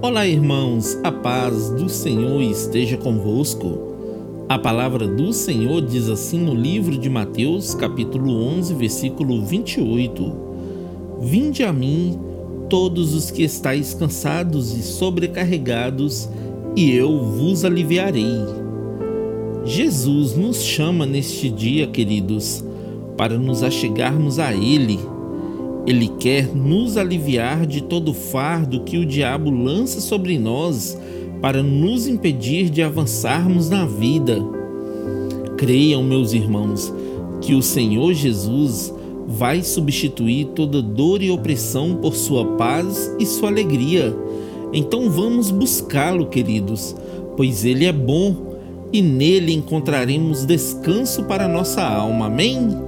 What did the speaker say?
Olá, irmãos, a paz do Senhor esteja convosco. A palavra do Senhor diz assim no livro de Mateus, capítulo 11, versículo 28: Vinde a mim, todos os que estáis cansados e sobrecarregados, e eu vos aliviarei. Jesus nos chama neste dia, queridos, para nos achegarmos a Ele ele quer nos aliviar de todo o fardo que o diabo lança sobre nós para nos impedir de avançarmos na vida. Creiam, meus irmãos, que o Senhor Jesus vai substituir toda dor e opressão por sua paz e sua alegria. Então vamos buscá-lo, queridos, pois ele é bom e nele encontraremos descanso para nossa alma. Amém?